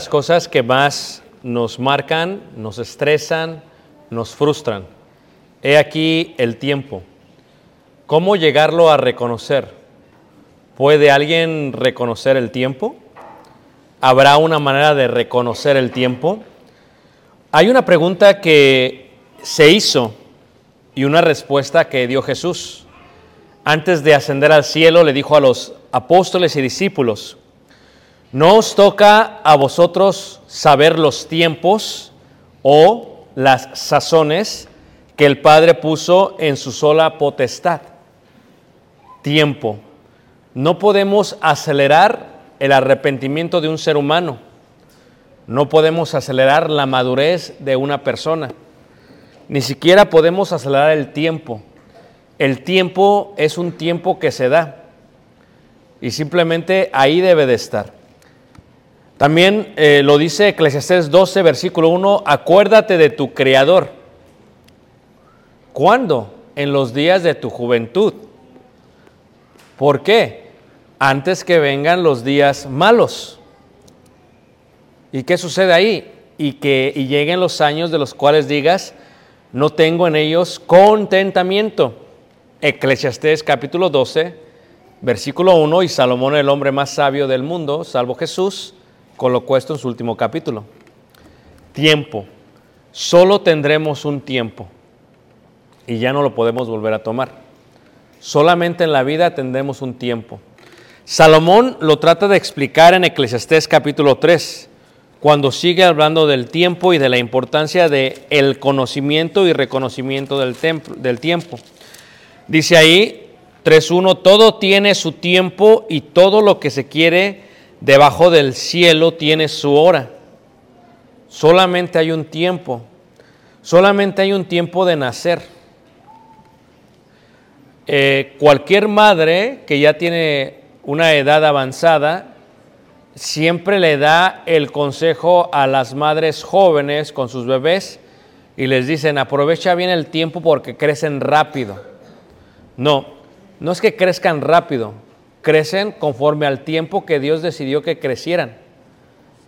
las cosas que más nos marcan, nos estresan, nos frustran. He aquí el tiempo. ¿Cómo llegarlo a reconocer? ¿Puede alguien reconocer el tiempo? ¿Habrá una manera de reconocer el tiempo? Hay una pregunta que se hizo y una respuesta que dio Jesús. Antes de ascender al cielo le dijo a los apóstoles y discípulos, no os toca a vosotros saber los tiempos o las sazones que el Padre puso en su sola potestad. Tiempo. No podemos acelerar el arrepentimiento de un ser humano. No podemos acelerar la madurez de una persona. Ni siquiera podemos acelerar el tiempo. El tiempo es un tiempo que se da. Y simplemente ahí debe de estar. También eh, lo dice Eclesiastés 12, versículo 1, acuérdate de tu Creador. ¿Cuándo? En los días de tu juventud. ¿Por qué? Antes que vengan los días malos. ¿Y qué sucede ahí? Y que y lleguen los años de los cuales digas, no tengo en ellos contentamiento. Eclesiastés capítulo 12, versículo 1, y Salomón, el hombre más sabio del mundo, salvo Jesús, colocó esto en su último capítulo. Tiempo. Solo tendremos un tiempo y ya no lo podemos volver a tomar. Solamente en la vida tendremos un tiempo. Salomón lo trata de explicar en Eclesiastés capítulo 3, cuando sigue hablando del tiempo y de la importancia de conocimiento y reconocimiento del, del tiempo. Dice ahí 3.1, todo tiene su tiempo y todo lo que se quiere debajo del cielo tiene su hora. Solamente hay un tiempo. Solamente hay un tiempo de nacer. Eh, cualquier madre que ya tiene una edad avanzada siempre le da el consejo a las madres jóvenes con sus bebés y les dicen aprovecha bien el tiempo porque crecen rápido. No, no es que crezcan rápido, crecen conforme al tiempo que Dios decidió que crecieran.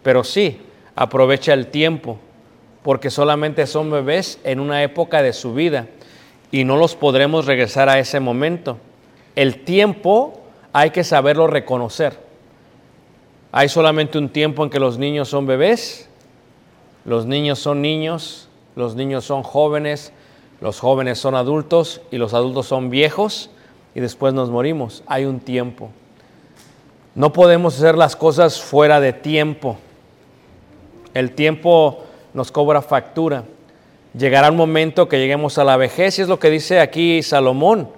Pero sí, aprovecha el tiempo, porque solamente son bebés en una época de su vida y no los podremos regresar a ese momento. El tiempo hay que saberlo reconocer. Hay solamente un tiempo en que los niños son bebés, los niños son niños, los niños son jóvenes, los jóvenes son adultos y los adultos son viejos y después nos morimos. Hay un tiempo. No podemos hacer las cosas fuera de tiempo. El tiempo nos cobra factura. Llegará un momento que lleguemos a la vejez y es lo que dice aquí Salomón.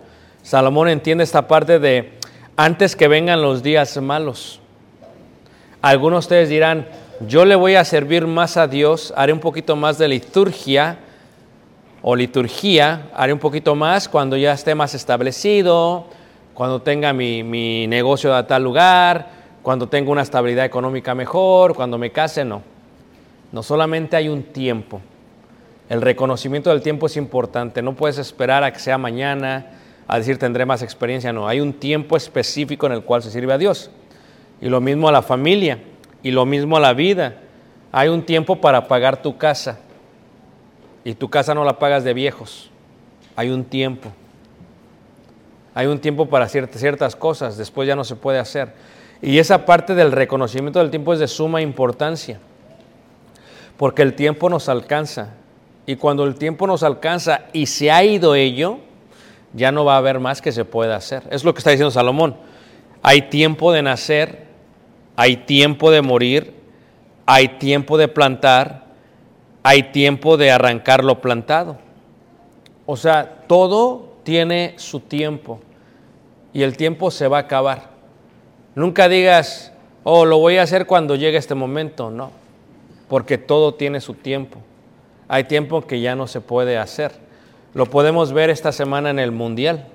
Salomón entiende esta parte de antes que vengan los días malos. Algunos de ustedes dirán, yo le voy a servir más a Dios, haré un poquito más de liturgia o liturgía, haré un poquito más cuando ya esté más establecido, cuando tenga mi, mi negocio a tal lugar, cuando tenga una estabilidad económica mejor, cuando me case, no. No solamente hay un tiempo. El reconocimiento del tiempo es importante. No puedes esperar a que sea mañana a decir tendré más experiencia. No, hay un tiempo específico en el cual se sirve a Dios. Y lo mismo a la familia. Y lo mismo a la vida. Hay un tiempo para pagar tu casa. Y tu casa no la pagas de viejos. Hay un tiempo. Hay un tiempo para ciertas, cosas. Después ya no se puede hacer. Y esa parte del reconocimiento del tiempo es de suma importancia. Porque el tiempo nos alcanza. Y cuando el tiempo nos alcanza y se ha ido ello, ya no va a haber más que se pueda hacer. Es lo que está diciendo Salomón. Hay tiempo de nacer, hay tiempo de morir, hay tiempo de plantar, hay tiempo de arrancar lo plantado. O sea, todo tiene su tiempo y el tiempo se va a acabar. Nunca digas, oh, lo voy a hacer cuando llegue este momento, no, porque todo tiene su tiempo. Hay tiempo que ya no se puede hacer. Lo podemos ver esta semana en el Mundial.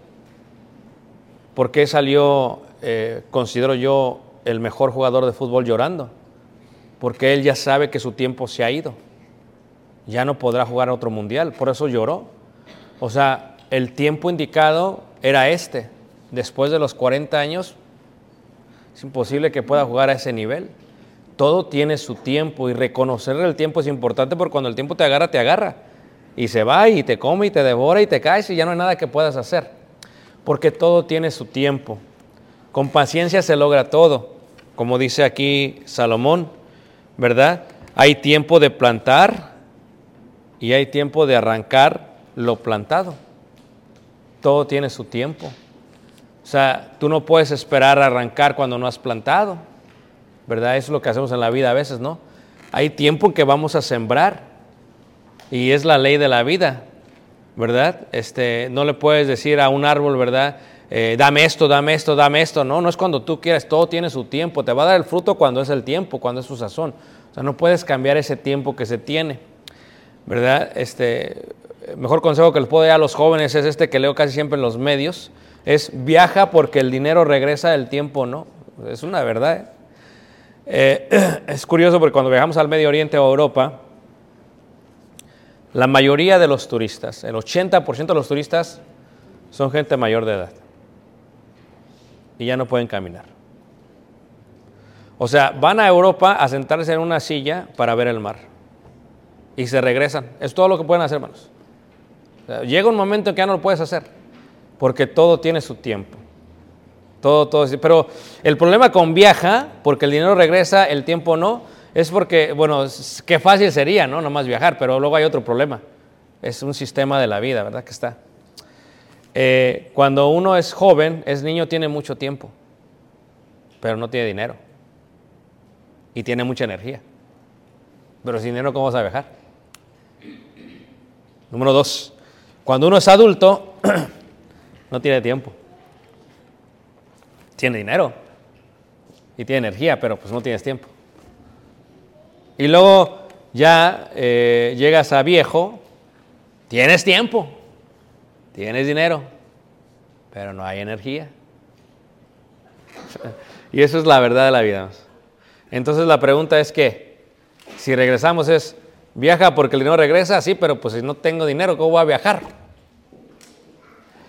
¿Por qué salió, eh, considero yo, el mejor jugador de fútbol llorando? Porque él ya sabe que su tiempo se ha ido. Ya no podrá jugar otro Mundial. Por eso lloró. O sea, el tiempo indicado era este. Después de los 40 años, es imposible que pueda jugar a ese nivel. Todo tiene su tiempo y reconocer el tiempo es importante porque cuando el tiempo te agarra, te agarra. Y se va y te come y te devora y te caes y ya no hay nada que puedas hacer. Porque todo tiene su tiempo. Con paciencia se logra todo. Como dice aquí Salomón, ¿verdad? Hay tiempo de plantar y hay tiempo de arrancar lo plantado. Todo tiene su tiempo. O sea, tú no puedes esperar arrancar cuando no has plantado. ¿Verdad? Eso es lo que hacemos en la vida a veces, ¿no? Hay tiempo en que vamos a sembrar y es la ley de la vida, ¿verdad? Este, no le puedes decir a un árbol, ¿verdad? Eh, dame esto, dame esto, dame esto. No, no es cuando tú quieras, todo tiene su tiempo. Te va a dar el fruto cuando es el tiempo, cuando es su sazón. O sea, no puedes cambiar ese tiempo que se tiene, ¿verdad? Este, mejor consejo que les puedo dar a los jóvenes es este que leo casi siempre en los medios, es viaja porque el dinero regresa, el tiempo no. Es una verdad. ¿eh? Eh, es curioso porque cuando viajamos al Medio Oriente o Europa, la mayoría de los turistas, el 80% de los turistas son gente mayor de edad y ya no pueden caminar. O sea, van a Europa a sentarse en una silla para ver el mar y se regresan. Es todo lo que pueden hacer, hermanos. Llega un momento en que ya no lo puedes hacer porque todo tiene su tiempo. Todo, todo. Pero el problema con viaja, porque el dinero regresa, el tiempo no, es porque, bueno, qué fácil sería, ¿no? Nomás viajar, pero luego hay otro problema. Es un sistema de la vida, ¿verdad? Que está. Eh, cuando uno es joven, es niño, tiene mucho tiempo, pero no tiene dinero. Y tiene mucha energía. Pero sin dinero, ¿cómo vas a viajar? Número dos, cuando uno es adulto, no tiene tiempo. Tiene dinero y tiene energía, pero pues no tienes tiempo. Y luego ya eh, llegas a viejo, tienes tiempo, tienes dinero, pero no hay energía. y eso es la verdad de la vida. Entonces la pregunta es que, si regresamos es, viaja porque el dinero regresa, sí, pero pues si no tengo dinero, ¿cómo voy a viajar?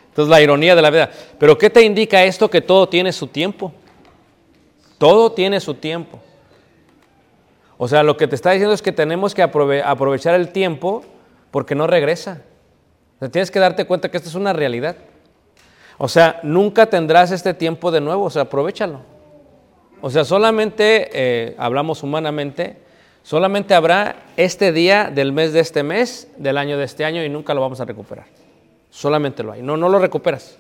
Entonces la ironía de la vida. Pero ¿qué te indica esto? Que todo tiene su tiempo. Todo tiene su tiempo. O sea, lo que te está diciendo es que tenemos que aprovechar el tiempo porque no regresa. O sea, tienes que darte cuenta que esto es una realidad. O sea, nunca tendrás este tiempo de nuevo, o sea, aprovechalo. O sea, solamente, eh, hablamos humanamente, solamente habrá este día del mes de este mes, del año de este año y nunca lo vamos a recuperar. Solamente lo hay. No, no lo recuperas.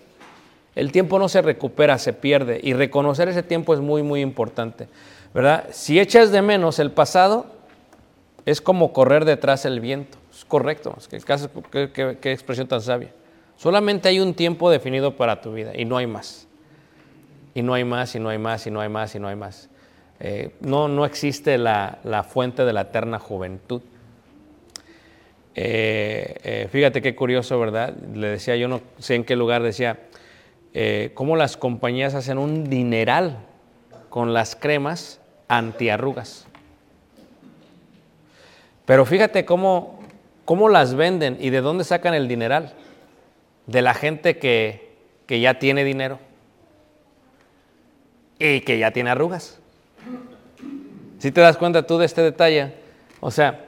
El tiempo no se recupera, se pierde. Y reconocer ese tiempo es muy, muy importante. ¿Verdad? Si echas de menos el pasado, es como correr detrás del viento. Es correcto. Es qué expresión tan sabia. Solamente hay un tiempo definido para tu vida y no hay más. Y no hay más, y no hay más, y no hay más, y no hay más. Eh, no, no existe la, fuente de la eterna juventud. Eh, eh, fíjate qué curioso, ¿verdad? Le decía, yo no sé en qué lugar, decía, cómo las compañías hacen un dineral con las cremas antiarrugas. Pero fíjate cómo, cómo las venden y de dónde sacan el dineral. De la gente que, que ya tiene dinero y que ya tiene arrugas. Si te das cuenta tú de este detalle, o sea,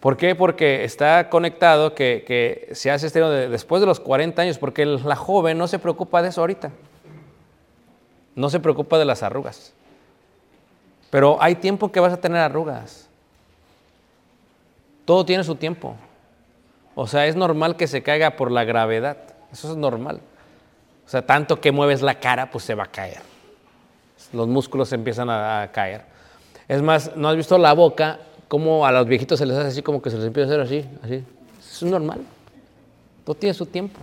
¿por qué? Porque está conectado que, se hace este de- después de los 40 años, porque la joven no se preocupa de eso ahorita. No se preocupa de las arrugas. Pero hay tiempo que vas a tener arrugas. Todo tiene su tiempo. O sea, es normal que se caiga por la gravedad. Eso es normal. O sea, tanto que mueves la cara, pues se va a caer. Los músculos empiezan a caer. Es más, ¿no has visto la boca? Como a los viejitos se les hace así, como que se les empieza a hacer así, así. Es normal. Todo tiene su tiempo.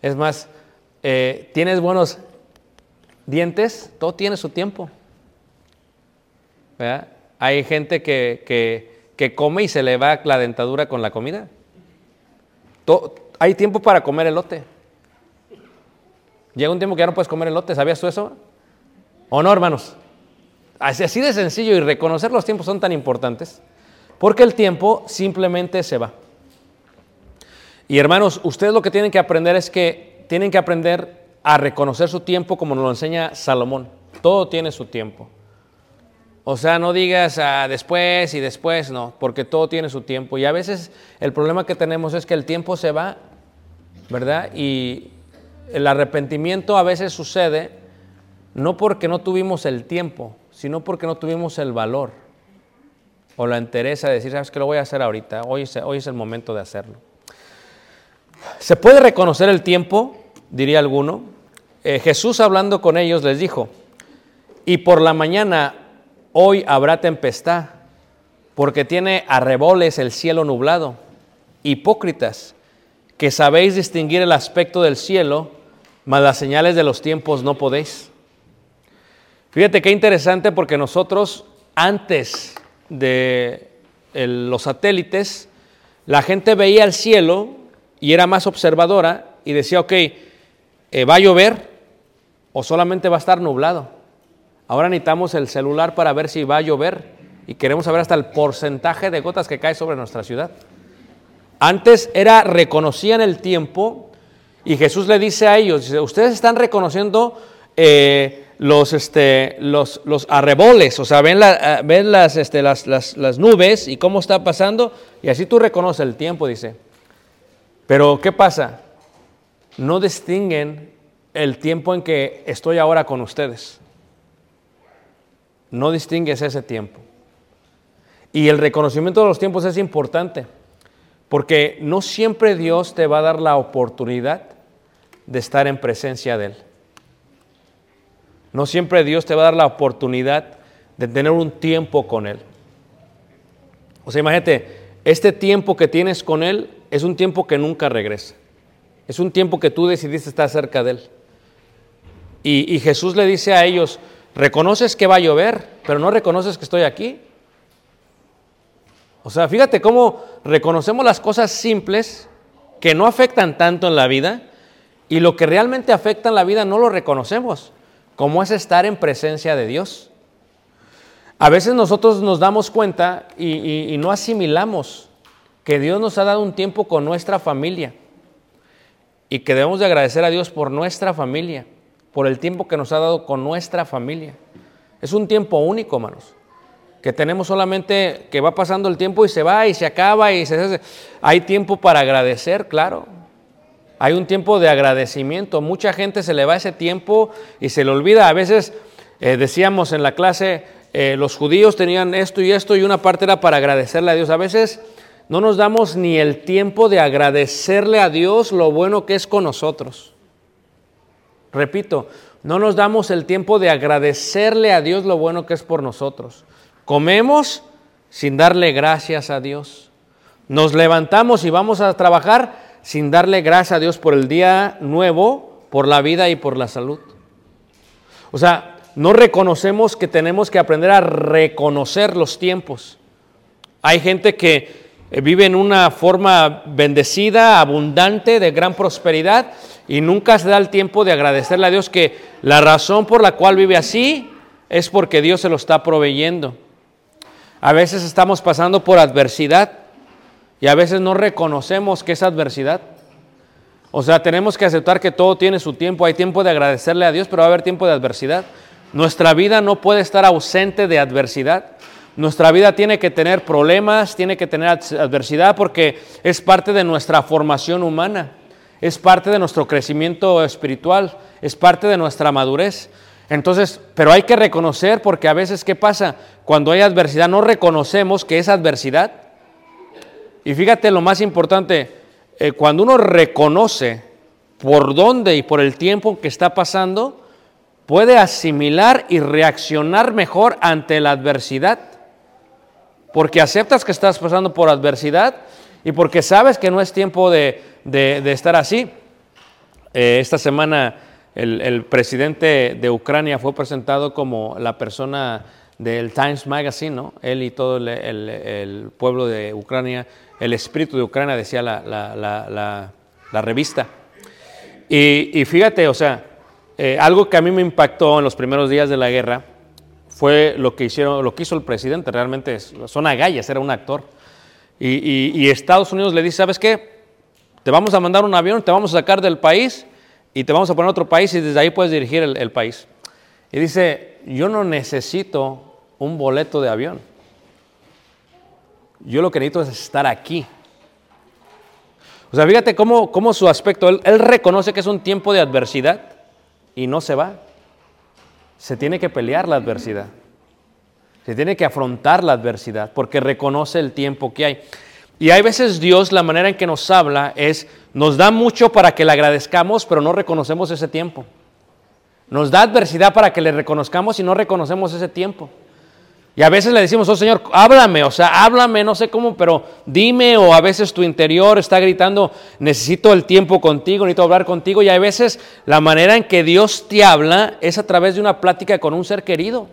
Es más, eh, tienes buenos dientes, todo tiene su tiempo. ¿verdad? Hay gente que, que- que come y se le va la dentadura con la comida. To- hay tiempo para comer elote. Llega un tiempo que ya no puedes comer elote, ¿sabías tú eso? ¿O no, hermanos? Así, así de sencillo y reconocer los tiempos son tan importantes, porque el tiempo simplemente se va. Y hermanos, ustedes lo que tienen que aprender es que tienen que aprender a reconocer su tiempo como nos lo enseña Salomón. Todo tiene su tiempo. O sea, no digas ah, después y después, no, porque todo tiene su tiempo. Y a veces el problema que tenemos es que el tiempo se va, ¿verdad? Y el arrepentimiento a veces sucede no porque no tuvimos el tiempo, sino porque no tuvimos el valor o la entereza de decir, sabes que lo voy a hacer ahorita, hoy es, hoy es el momento de hacerlo. ¿Se puede reconocer el tiempo? Diría alguno. Eh, Jesús hablando con ellos les dijo, y por la mañana hoy habrá tempestad, porque tiene arreboles el cielo nublado. Hipócritas, que sabéis distinguir el aspecto del cielo, mas las señales de los tiempos no podéis. Fíjate qué interesante porque nosotros antes de los satélites, la gente veía el cielo y era más observadora y decía, ok, eh, ¿va a llover o solamente va a estar nublado? Ahora necesitamos el celular para ver si va a llover y queremos saber hasta el porcentaje de gotas que cae sobre nuestra ciudad. Antes era, reconocían el tiempo y Jesús le dice a ellos, dice, ustedes están reconociendo eh, los, este, los, los arreboles, o sea, ven, la- ah, ven las, este, las, las- las nubes y cómo está pasando y así tú reconoces el tiempo, dice. Pero ¿qué pasa? No distinguen el tiempo en que estoy ahora con ustedes. No distingues ese tiempo. Y el reconocimiento de los tiempos es importante, porque no siempre Dios te va a dar la oportunidad de estar en presencia de Él. No siempre Dios te va a dar la oportunidad de tener un tiempo con Él. O sea, imagínate, este tiempo que tienes con Él es un tiempo que nunca regresa. Es un tiempo que tú decidiste estar cerca de Él. Y, Jesús le dice a ellos, reconoces que va a llover, pero no reconoces que estoy aquí. O sea, fíjate cómo reconocemos las cosas simples que no afectan tanto en la vida y lo que realmente afecta en la vida no lo reconocemos, como es estar en presencia de Dios. A veces nosotros nos damos cuenta y no asimilamos que Dios nos ha dado un tiempo con nuestra familia y que debemos de agradecer a Dios por nuestra familia, por el tiempo que nos ha dado con nuestra familia. Es un tiempo único, hermanos, que tenemos solamente que va pasando el tiempo y se va y se acaba y se hace. Hay tiempo para agradecer, claro. Hay un tiempo de agradecimiento. Mucha gente se le va ese tiempo y se le olvida. A veces eh, decíamos en la clase, eh, los judíos tenían esto y esto y una parte era para agradecerle a Dios. A veces no nos damos ni el tiempo de agradecerle a Dios lo bueno que es con nosotros. Repito, no nos damos el tiempo de agradecerle a Dios lo bueno que es por nosotros. Comemos sin darle gracias a Dios. Nos levantamos y vamos a trabajar sin darle gracias a Dios por el día nuevo, por la vida y por la salud. O sea, no reconocemos que tenemos que aprender a reconocer los tiempos. Hay gente que eh, vive en una forma bendecida, abundante, de gran prosperidad y nunca se da el tiempo de agradecerle a Dios que la razón por la cual vive así es porque Dios se lo está proveyendo. A veces estamos pasando por adversidad y a veces no reconocemos que es adversidad. O sea, tenemos que aceptar que todo tiene su tiempo. Hay tiempo de agradecerle a Dios, pero va a haber tiempo de adversidad. Nuestra vida no puede estar ausente de adversidad. Nuestra vida tiene que tener problemas, tiene que tener adversidad porque es parte de nuestra formación humana, es parte de nuestro crecimiento espiritual, es parte de nuestra madurez. Entonces, pero hay que reconocer porque a veces, ¿qué pasa? Cuando hay adversidad no reconocemos que es adversidad. Y fíjate lo más importante, eh, cuando uno reconoce por dónde y por el tiempo que está pasando, puede asimilar y reaccionar mejor ante la adversidad. Porque aceptas que estás pasando por adversidad y porque sabes que no es tiempo de, de- estar así. Eh, esta semana el, el presidente de Ucrania fue presentado como la persona del Times Magazine, ¿no? Él y todo el- el pueblo de Ucrania, el espíritu de Ucrania, decía la, revista. Y, y fíjate, o sea, eh, algo que a mí me impactó en los primeros días de la guerra fue lo que hizo el presidente. Realmente son agallas, era un actor. Y, Estados Unidos le dice, ¿sabes qué? Te vamos a mandar un avión, te vamos a sacar del país y te vamos a poner a otro país y desde ahí puedes dirigir el país. Y dice, yo no necesito un boleto de avión. Yo lo que necesito es estar aquí. O sea, fíjate cómo, cómo su aspecto, él, él reconoce que es un tiempo de adversidad y no se va. Se tiene que pelear la adversidad. Se tiene que afrontar la adversidad porque reconoce el tiempo que hay. Y hay veces Dios, la manera en que nos habla es, nos da mucho para que le agradezcamos, pero no reconocemos ese tiempo. Nos da adversidad para que le reconozcamos y no reconocemos ese tiempo. Y a veces le decimos, oh Señor, háblame, o sea, háblame, no sé cómo, pero dime, o a veces tu interior está gritando, necesito el tiempo contigo, necesito hablar contigo, y hay veces la manera en que Dios te habla es a través de una plática con un ser querido.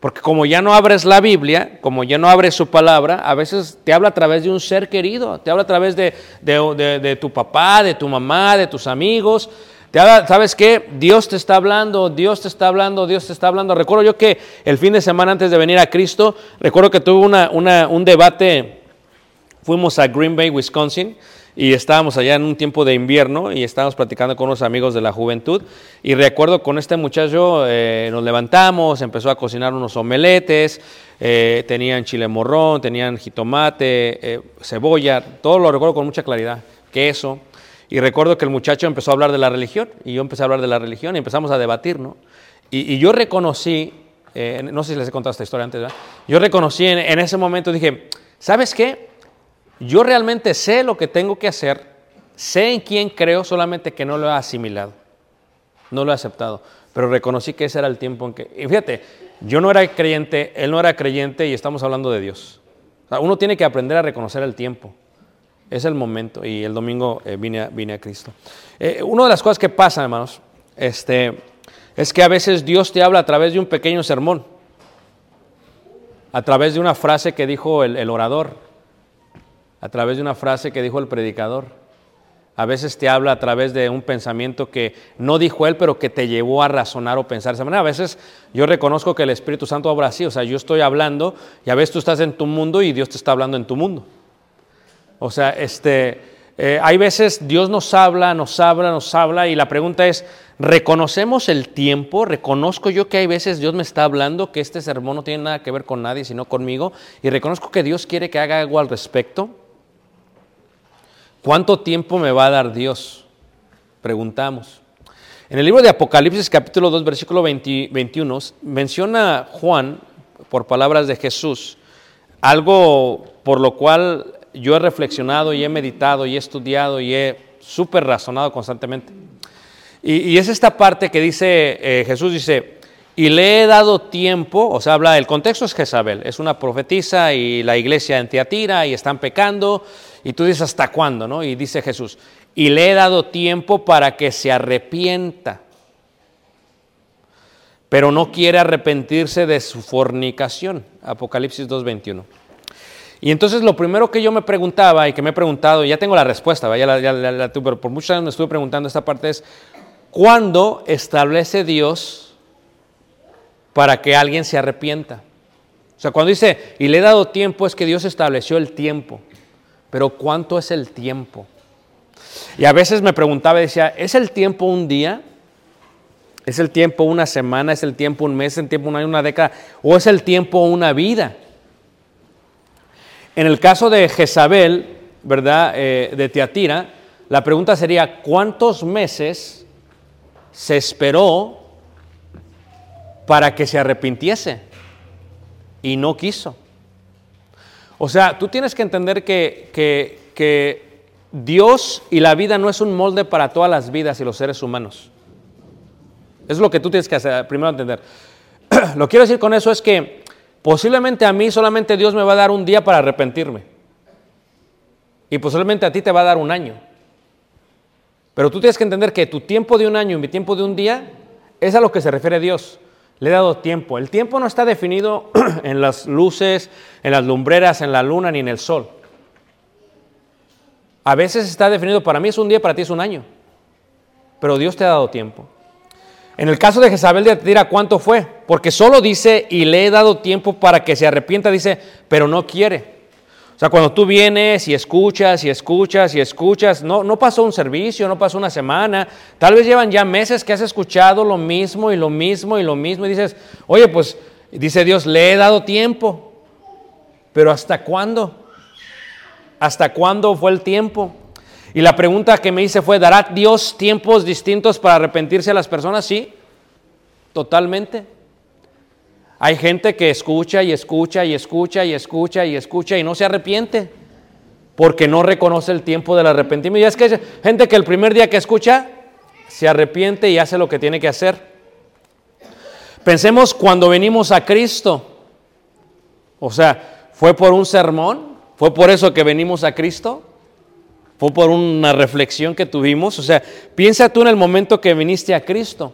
Porque como ya no abres la Biblia, como ya no abres su palabra, a veces te habla a través de un ser querido, te habla a través de, de- de- de tu papá, de tu mamá, de tus amigos. Te ¿sabes qué? Dios te está hablando, Dios te está hablando, Dios te está hablando. Recuerdo yo que el fin de semana antes de venir a Cristo, recuerdo que tuve una, una- un debate fuimos a Green Bay, Wisconsin, y estábamos allá en un tiempo de invierno y estábamos platicando con unos amigos de la juventud. Y recuerdo con este muchacho, eh, nos levantamos, empezó a cocinar unos omeletes, eh, tenían chile morrón, tenían jitomate, eh, cebolla, todo lo recuerdo con mucha claridad, queso. Y recuerdo que el muchacho empezó a hablar de la religión y yo empecé a hablar de la religión y empezamos a debatir, ¿no? Y, yo reconocí, eh, no sé si les he contado esta historia antes, ¿verdad? Yo reconocí en, en ese momento, dije, ¿sabes qué? Yo realmente sé lo que tengo que hacer, sé en quién creo, solamente que no lo he asimilado, no lo he aceptado, pero reconocí que ese era el tiempo en que... Y fíjate, yo no era creyente, él no era creyente y estamos hablando de Dios. O sea, uno tiene que aprender a reconocer el tiempo. Es el momento y el domingo eh, vine, a, vine a Cristo. Eh, una de las cosas que pasa, hermanos, este, es que a veces Dios te habla a través de un pequeño sermón, a través de una frase que dijo el, el orador, a través de una frase que dijo el predicador. A veces te habla a través de un pensamiento que no dijo él, pero que te llevó a razonar o pensar de esa manera. A veces yo reconozco que el Espíritu Santo obra así, o sea, yo estoy hablando y a veces tú estás en tu mundo y Dios te está hablando en tu mundo. O sea, este, eh, hay veces Dios nos habla, nos habla, nos habla y la pregunta es, ¿reconocemos el tiempo? ¿Reconozco yo que hay veces Dios me está hablando, que este sermón no tiene nada que ver con nadie, sino conmigo? Y reconozco que Dios quiere que haga algo al respecto. ¿Cuánto tiempo me va a dar Dios? Preguntamos. En el libro de Apocalipsis capítulo 2 versículo 20 21 menciona Juan, por palabras de Jesús, algo por lo cual yo he reflexionado y he meditado y he estudiado y he súper razonado constantemente. Y, es esta parte que dice eh, Jesús, dice, y le he dado tiempo, o sea, habla, el contexto es Jezabel, es una profetisa y la iglesia en Tiatira y están pecando, y tú dices, ¿hasta cuándo? ¿no? Y dice Jesús, y le he dado tiempo para que se arrepienta, pero no quiere arrepentirse de su fornicación. Apocalipsis 2.21. Y entonces lo primero que yo me preguntaba y que me he preguntado, ya tengo la respuesta, la, pero por muchos años me estuve preguntando esta parte es, ¿cuándo establece Dios para que alguien se arrepienta? O sea, cuando dice, y le he dado tiempo, es que Dios estableció el tiempo. Pero ¿cuánto es el tiempo? Y a veces me preguntaba y decía, ¿es el tiempo un día? ¿Es el tiempo una semana? ¿Es el tiempo un mes? ¿Es el tiempo un año, una década? ¿O es el tiempo una vida? En el caso de Jezabel, ¿verdad? Eh, de Tiatira, la pregunta sería, ¿cuántos meses se esperó para que se arrepintiese? Y no quiso. O sea, tú tienes que entender que, que- que Dios y la vida no es un molde para todas las vidas y los seres humanos. Es lo que tú tienes que hacer, primero entender. lo que quiero decir con eso es que posiblemente a mí solamente Dios me va a dar un día para arrepentirme. Y posiblemente a ti te va a dar un año. Pero tú tienes que entender que tu tiempo de un año y mi tiempo de un día es a lo que se refiere Dios. Le he dado tiempo. El tiempo no está definido en las luces, en las lumbreras, en la luna ni en el sol. A veces está definido para mí es un día, para ti es un año. Pero Dios te ha dado tiempo. En el caso de Jezabel de Atira, ¿cuánto fue? Porque solo dice, y le he dado tiempo para que se arrepienta, dice, pero no quiere. O sea, cuando tú vienes y escuchas y escuchas y escuchas, no, no pasó un servicio, no pasó una semana, tal vez llevan ya meses que has escuchado lo mismo y lo mismo y lo mismo y dices, oye, pues, dice Dios, le he dado tiempo, pero ¿hasta cuándo? ¿Hasta cuándo fue el tiempo? Y la pregunta que me hice fue, ¿dará Dios tiempos distintos para arrepentirse a las personas? Sí, totalmente. Hay gente que escucha y escucha y escucha y escucha y escucha y no se arrepiente porque no reconoce el tiempo del arrepentimiento. Y es que hay gente que el primer día que escucha se arrepiente y hace lo que tiene que hacer. Pensemos cuando venimos a Cristo. O sea, ¿fue por un sermón? ¿Fue por eso que venimos a Cristo? ¿Fue por una reflexión que tuvimos? O sea, piensa tú en el momento que viniste a Cristo.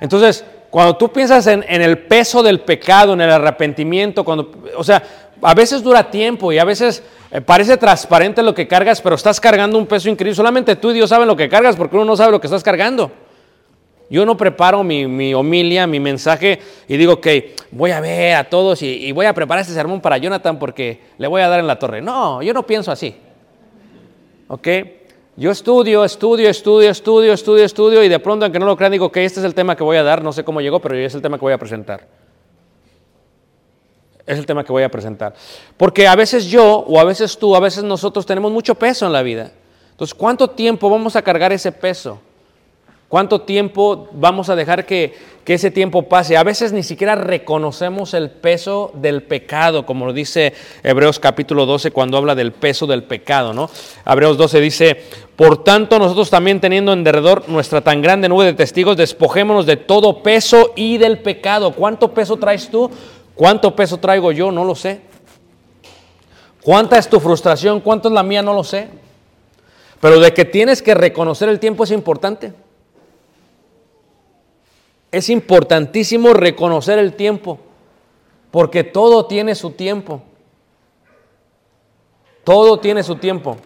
Entonces, cuando tú piensas en, el peso del pecado, en el arrepentimiento, cuando, o sea, a veces dura tiempo y a veces eh, parece transparente lo que cargas, pero estás cargando un peso increíble. Solamente tú y Dios saben lo que cargas porque uno no sabe lo que estás cargando. Yo no preparo mi, mi homilia, mi mensaje y digo que voy a ver a todos y, y voy a preparar este sermón para Jonathan porque le voy a dar en la torre. No, yo no pienso así. ¿Ok? Yo estudio, estudio, estudio, estudio, estudio, estudio y de pronto, aunque no lo crean, digo que este es el tema que voy a dar, no sé cómo llegó, pero es el tema que voy a presentar. Es el tema que voy a presentar. Porque a veces yo, o a veces tú, a veces nosotros tenemos mucho peso en la vida. Entonces, ¿cuánto tiempo vamos a cargar ese peso? ¿Cuánto tiempo vamos a dejar que, ese tiempo pase? A veces ni siquiera reconocemos el peso del pecado, como lo dice Hebreos capítulo 12 cuando habla del peso del pecado, ¿no? Hebreos 12 dice, por tanto nosotros también teniendo en derredor nuestra tan grande nube de testigos, despojémonos de todo peso y del pecado. ¿Cuánto peso traes tú? ¿Cuánto peso traigo yo? No lo sé. ¿Cuánta es tu frustración? ¿Cuánto es la mía? No lo sé. Pero de que tienes que reconocer el tiempo es importante. Es importantísimo reconocer el tiempo, porque todo tiene su tiempo. Todo tiene su tiempo.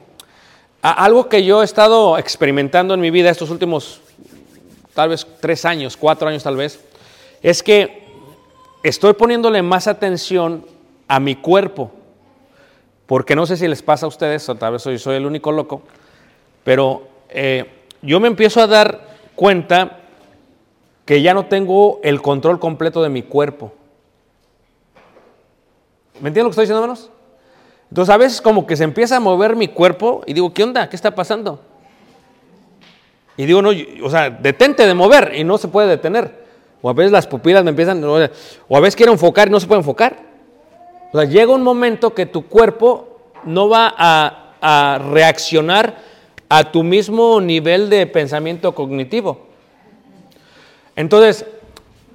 Algo que yo he estado experimentando en mi vida estos últimos, tal vez tres años, cuatro años tal vez, es que estoy poniéndole más atención a mi cuerpo, porque no sé si les pasa a ustedes, o tal vez soy, soy el único loco, pero eh, yo me empiezo a dar cuenta que ya no tengo el control completo de mi cuerpo. ¿Me entienden lo que estoy diciendo, hermanos? Entonces a veces como que se empieza a mover mi cuerpo y digo, ¿qué onda? ¿Qué está pasando? Y digo, no, o sea, detente de mover y no se puede detener. O a veces las pupilas me empiezan, o a veces quiero enfocar y no se puede enfocar. O sea, llega un momento que tu cuerpo no va a, a reaccionar a tu mismo nivel de pensamiento cognitivo. Entonces,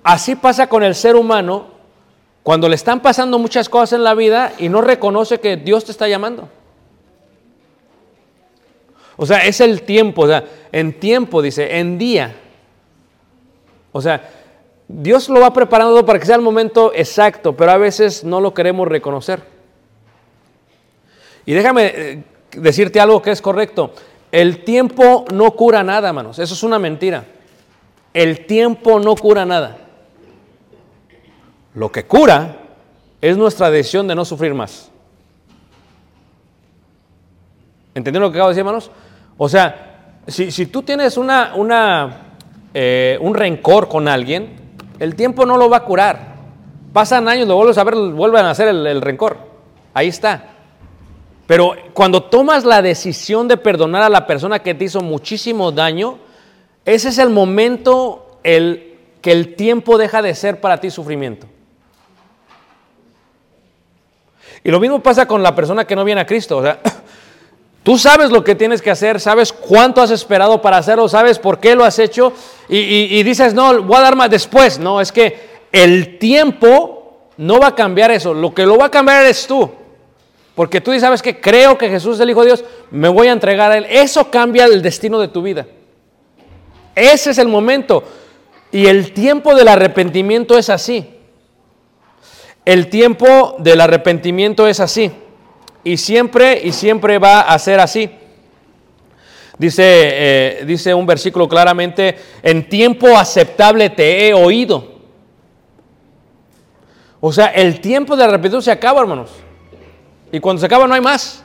así pasa con el ser humano cuando le están pasando muchas cosas en la vida y no reconoce que Dios te está llamando. O sea, es el tiempo, o sea, en tiempo, dice, en día. O sea, Dios lo va preparando para que sea el momento exacto, pero a veces no lo queremos reconocer. Y déjame eh, decirte algo que es correcto. El tiempo no cura nada, hermanos. Eso es una mentira. El tiempo no cura nada. Lo que cura es nuestra decisión de no sufrir más. ¿Entendieron lo que acabo de decir, hermanos? O sea, si, tú tienes una, una eh, un rencor con alguien, el tiempo no lo va a curar. Pasan años, lo vuelves a ver, vuelven a hacer el, rencor. Ahí está. Pero cuando tomas la decisión de perdonar a la persona que te hizo muchísimo daño, ese es el momento el, que el tiempo deja de ser para ti sufrimiento. Y lo mismo pasa con la persona que no viene a Cristo. O sea, Tú sabes lo que tienes que hacer, sabes cuánto has esperado para hacerlo, sabes por qué lo has hecho y, dices, no, voy a dar más después. No, es que el tiempo no va a cambiar eso, lo que lo va a cambiar eres tú. Porque tú sabes que creo que Jesús es el Hijo de Dios, me voy a entregar a Él. Eso cambia el destino de tu vida. Ese es el momento. Y el tiempo del arrepentimiento es así. El tiempo del arrepentimiento es así. Y siempre, y siempre va a ser así. Dice, eh, dice un versículo claramente, en tiempo aceptable te he oído. O sea, el tiempo de arrepentimiento se acaba, hermanos. Y cuando se acaba no hay más.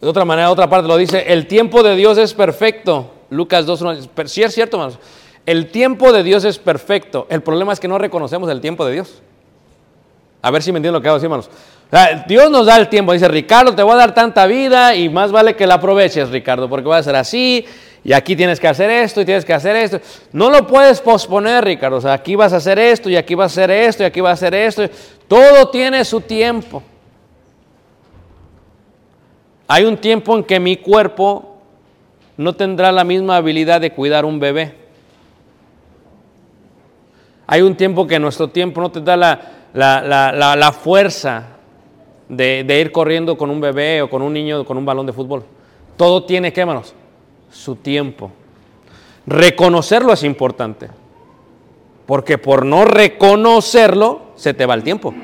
De otra manera, otra parte lo dice, el tiempo de Dios es perfecto. Lucas 2, pero sí es cierto, hermanos. El tiempo de Dios es perfecto. El problema es que no reconocemos el tiempo de Dios. A ver si me entienden lo que hago, decir, hermanos. Dios nos da el tiempo. Dice, Ricardo, te voy a dar tanta vida y más vale que la aproveches, Ricardo, porque va a ser así y aquí tienes que hacer esto y tienes que hacer esto. No lo puedes posponer, Ricardo. O sea, aquí vas a hacer esto y aquí vas a hacer esto y aquí vas a hacer esto. Todo tiene su tiempo. Hay un tiempo en que mi cuerpo no tendrá la misma habilidad de cuidar un bebé. Hay un tiempo que nuestro tiempo no tendrá la, la, fuerza de, ir corriendo con un bebé o con un niño con un balón de fútbol. Todo tiene, ¿qué manos? Su tiempo. Reconocerlo es importante. Porque por no reconocerlo, se te va el tiempo.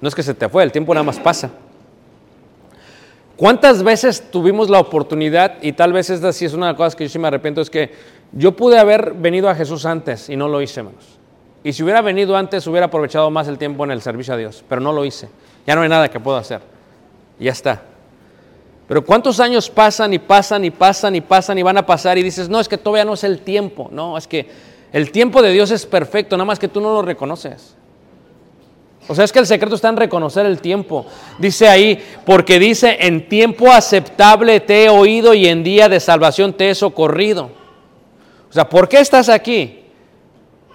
No es que se te fue, el tiempo nada más pasa. ¿Cuántas veces tuvimos la oportunidad, y tal vez esta sí es una de las cosas que yo sí me arrepiento, es que yo pude haber venido a Jesús antes y no lo hice, hermanos. Y si hubiera venido antes, hubiera aprovechado más el tiempo en el servicio a Dios, pero no lo hice. Ya no hay nada que pueda hacer. ya está. Pero ¿cuántos años pasan y pasan y pasan y pasan y van a pasar y dices, no, es que todavía no es el tiempo? No, es que el tiempo de Dios es perfecto, nada más que tú no lo reconoces. O sea, es que el secreto está en reconocer el tiempo. Dice ahí, porque dice, en tiempo aceptable te he oído y en día de salvación te he socorrido. O sea, ¿por qué estás aquí?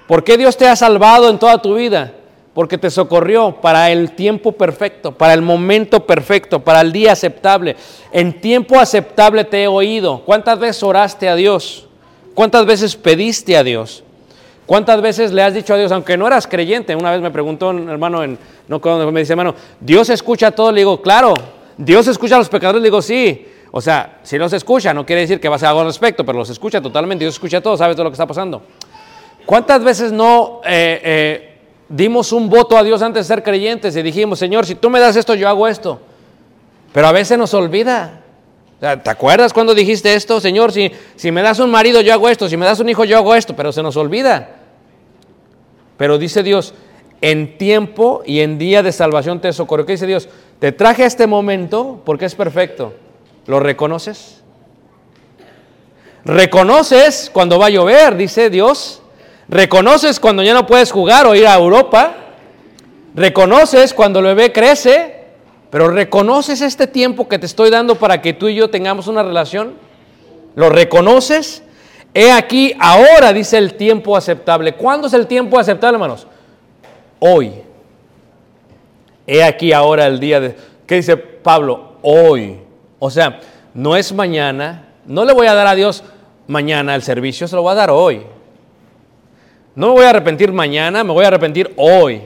¿Por qué Dios te ha salvado en toda tu vida? Porque te socorrió para el tiempo perfecto, para el momento perfecto, para el día aceptable. En tiempo aceptable te he oído. ¿Cuántas veces oraste a Dios? ¿Cuántas veces pediste a Dios? ¿Cuántas veces le has dicho a Dios, aunque no eras creyente? Una vez me preguntó un hermano, en, no me dice, hermano, ¿Dios escucha todo? Le digo, claro. ¿Dios escucha a los pecadores? Le digo, sí. O sea, si los escucha, no quiere decir que va a hacer algo al respecto, pero los escucha totalmente. Dios escucha todo, sabe todo lo que está pasando. ¿Cuántas veces no eh, eh, dimos un voto a Dios antes de ser creyentes y dijimos, Señor, si tú me das esto, yo hago esto? Pero a veces nos olvida. ¿Te acuerdas cuando dijiste esto? Señor, si, si me das un marido, yo hago esto, si me das un hijo, yo hago esto, pero se nos olvida. Pero dice Dios, en tiempo y en día de salvación te socorro. ¿Qué dice Dios? Te traje a este momento porque es perfecto. ¿Lo reconoces? ¿Reconoces cuando va a llover? Dice Dios. Reconoces cuando ya no puedes jugar o ir a Europa. Reconoces cuando el bebé crece. Pero reconoces este tiempo que te estoy dando para que tú y yo tengamos una relación. ¿Lo reconoces? He aquí, ahora dice el tiempo aceptable. ¿Cuándo es el tiempo aceptable, hermanos? Hoy. He aquí ahora el día de... ¿Qué dice Pablo? hoy. O sea, no es mañana, no le voy a dar a Dios mañana el servicio, se lo voy a dar hoy. No me voy a arrepentir mañana, me voy a arrepentir hoy.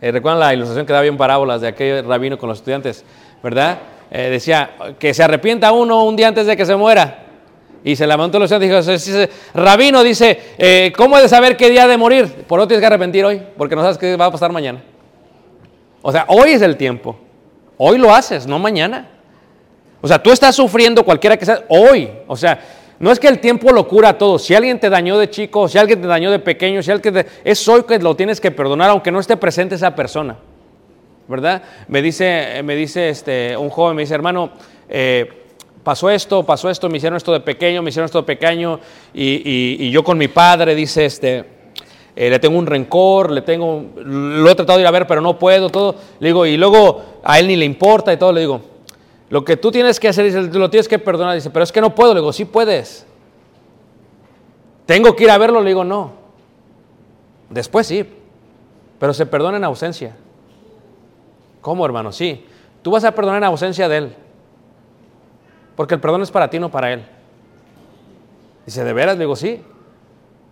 Eh, ¿Recuerdan la ilustración que daba en parábolas de aquel rabino con los estudiantes? ¿Verdad? Eh, decía que se arrepienta uno un día antes de que se muera. Y se levantó los estudiantes y dijo, rabino dice, eh, ¿cómo he de saber qué día de morir? Por eso tienes que arrepentir hoy, porque no sabes qué va a pasar mañana. O sea, hoy es el tiempo. Hoy lo haces, no mañana. O sea, tú estás sufriendo cualquiera que sea, hoy. O sea, no es que el tiempo lo cura todo. Si alguien te dañó de chico, si alguien te dañó de pequeño, si alguien te... es hoy que lo tienes que perdonar, aunque no esté presente esa persona. ¿Verdad? Me dice, me dice este, un joven, me dice, hermano, eh, pasó esto, pasó esto, me hicieron esto de pequeño, me hicieron esto de pequeño, y, yo con mi padre, dice, este, eh, le tengo un rencor, le tengo, lo he tratado de ir a ver, pero no puedo, todo. Le digo, y luego a él ni le importa y todo, le digo, lo que tú tienes que hacer, dice, lo tienes que perdonar, dice, pero es que no puedo, le digo, sí puedes. Tengo que ir a verlo, le digo, no. Después sí, pero se perdona en ausencia. ¿Cómo, hermano? Sí. Tú vas a perdonar en ausencia de él. Porque el perdón es para ti, no para Él. Dice, ¿de veras? Le digo, sí.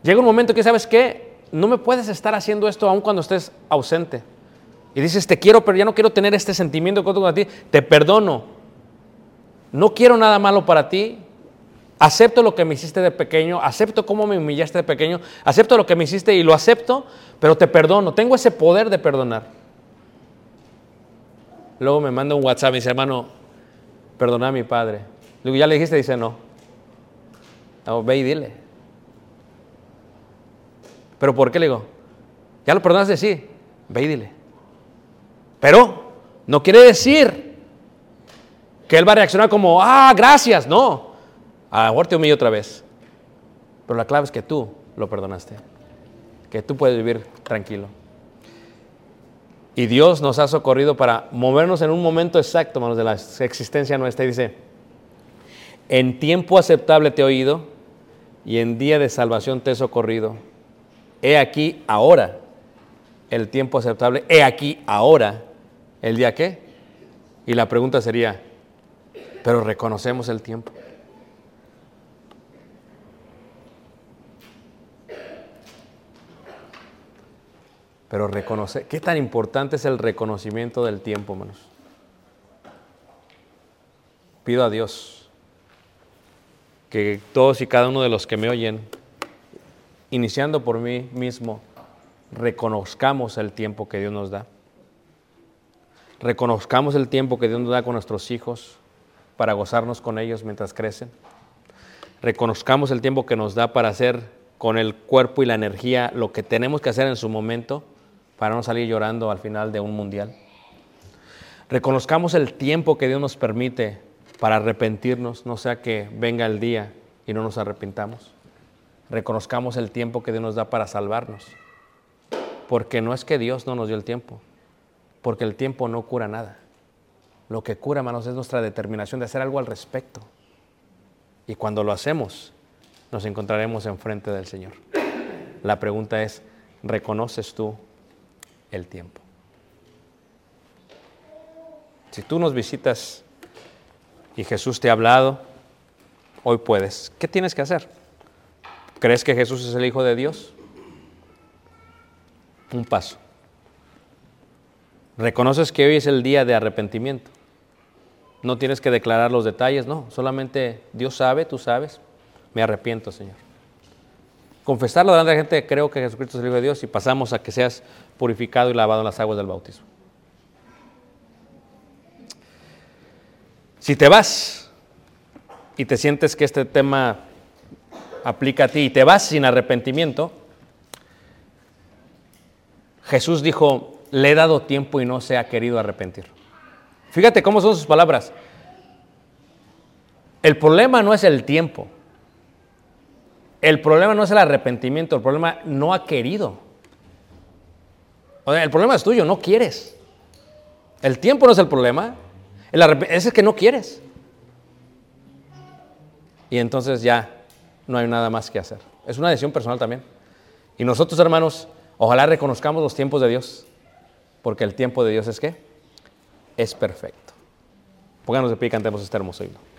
Llega un momento que, ¿sabes qué? No me puedes estar haciendo esto aun cuando estés ausente. Y dices, te quiero, pero ya no quiero tener este sentimiento contra ti. Te perdono. No quiero nada malo para ti. Acepto lo que me hiciste de pequeño, acepto cómo me humillaste de pequeño, acepto lo que me hiciste y lo acepto, pero te perdono. Tengo ese poder de perdonar. Luego me manda un WhatsApp y dice, hermano, perdona a mi padre. Le digo, ¿ya le dijiste? Dice, no. ve y dile. ¿Pero por qué le digo? ¿Ya lo perdonaste? Sí. Ve y dile. Pero no quiere decir que él va a reaccionar como, ah, gracias. No. A lo mejor te humillo otra vez. Pero la clave es que tú lo perdonaste. Que tú puedes vivir tranquilo. Y Dios nos ha socorrido para movernos en un momento exacto, manos de la existencia nuestra. Y dice, en tiempo aceptable te he oído y en día de salvación te he socorrido. He aquí ahora el tiempo aceptable. He aquí ahora el día qué. Y la pregunta sería, pero reconocemos el tiempo. Pero reconocer, ¿qué tan importante es el reconocimiento del tiempo, hermanos? Pido a Dios que todos y cada uno de los que me oyen, iniciando por mí mismo, reconozcamos el tiempo que Dios nos da. Reconozcamos el tiempo que Dios nos da con nuestros hijos para gozarnos con ellos mientras crecen. Reconozcamos el tiempo que nos da para hacer con el cuerpo y la energía lo que tenemos que hacer en su momento para no salir llorando al final de un mundial. Reconozcamos el tiempo que Dios nos permite para arrepentirnos, no sea que venga el día y no nos arrepintamos. Reconozcamos el tiempo que Dios nos da para salvarnos. Porque no es que Dios no nos dio el tiempo, porque el tiempo no cura nada. Lo que cura, hermanos, es nuestra determinación de hacer algo al respecto. Y cuando lo hacemos, nos encontraremos enfrente del Señor. La pregunta es, ¿reconoces tú el tiempo. Si tú nos visitas y Jesús te ha hablado, hoy puedes. ¿Qué tienes que hacer? ¿Crees que Jesús es el Hijo de Dios? Un paso. Reconoces que hoy es el día de arrepentimiento. No tienes que declarar los detalles, no. Solamente Dios sabe, tú sabes. Me arrepiento, Señor confesarlo delante de la gente, creo que Jesucristo es el Hijo de Dios y pasamos a que seas purificado y lavado en las aguas del bautismo. Si te vas y te sientes que este tema aplica a ti y te vas sin arrepentimiento, Jesús dijo, le he dado tiempo y no se ha querido arrepentir. Fíjate cómo son sus palabras. El problema no es el tiempo. El problema no es el arrepentimiento, el problema no ha querido. el problema es tuyo, no quieres. El tiempo no es el problema, el es que no quieres. Y entonces ya no hay nada más que hacer. Es una decisión personal también. Y nosotros, hermanos, ojalá reconozcamos los tiempos de Dios, porque el tiempo de Dios es qué? Es perfecto. Pónganos de pie y cantemos este hermoso himno.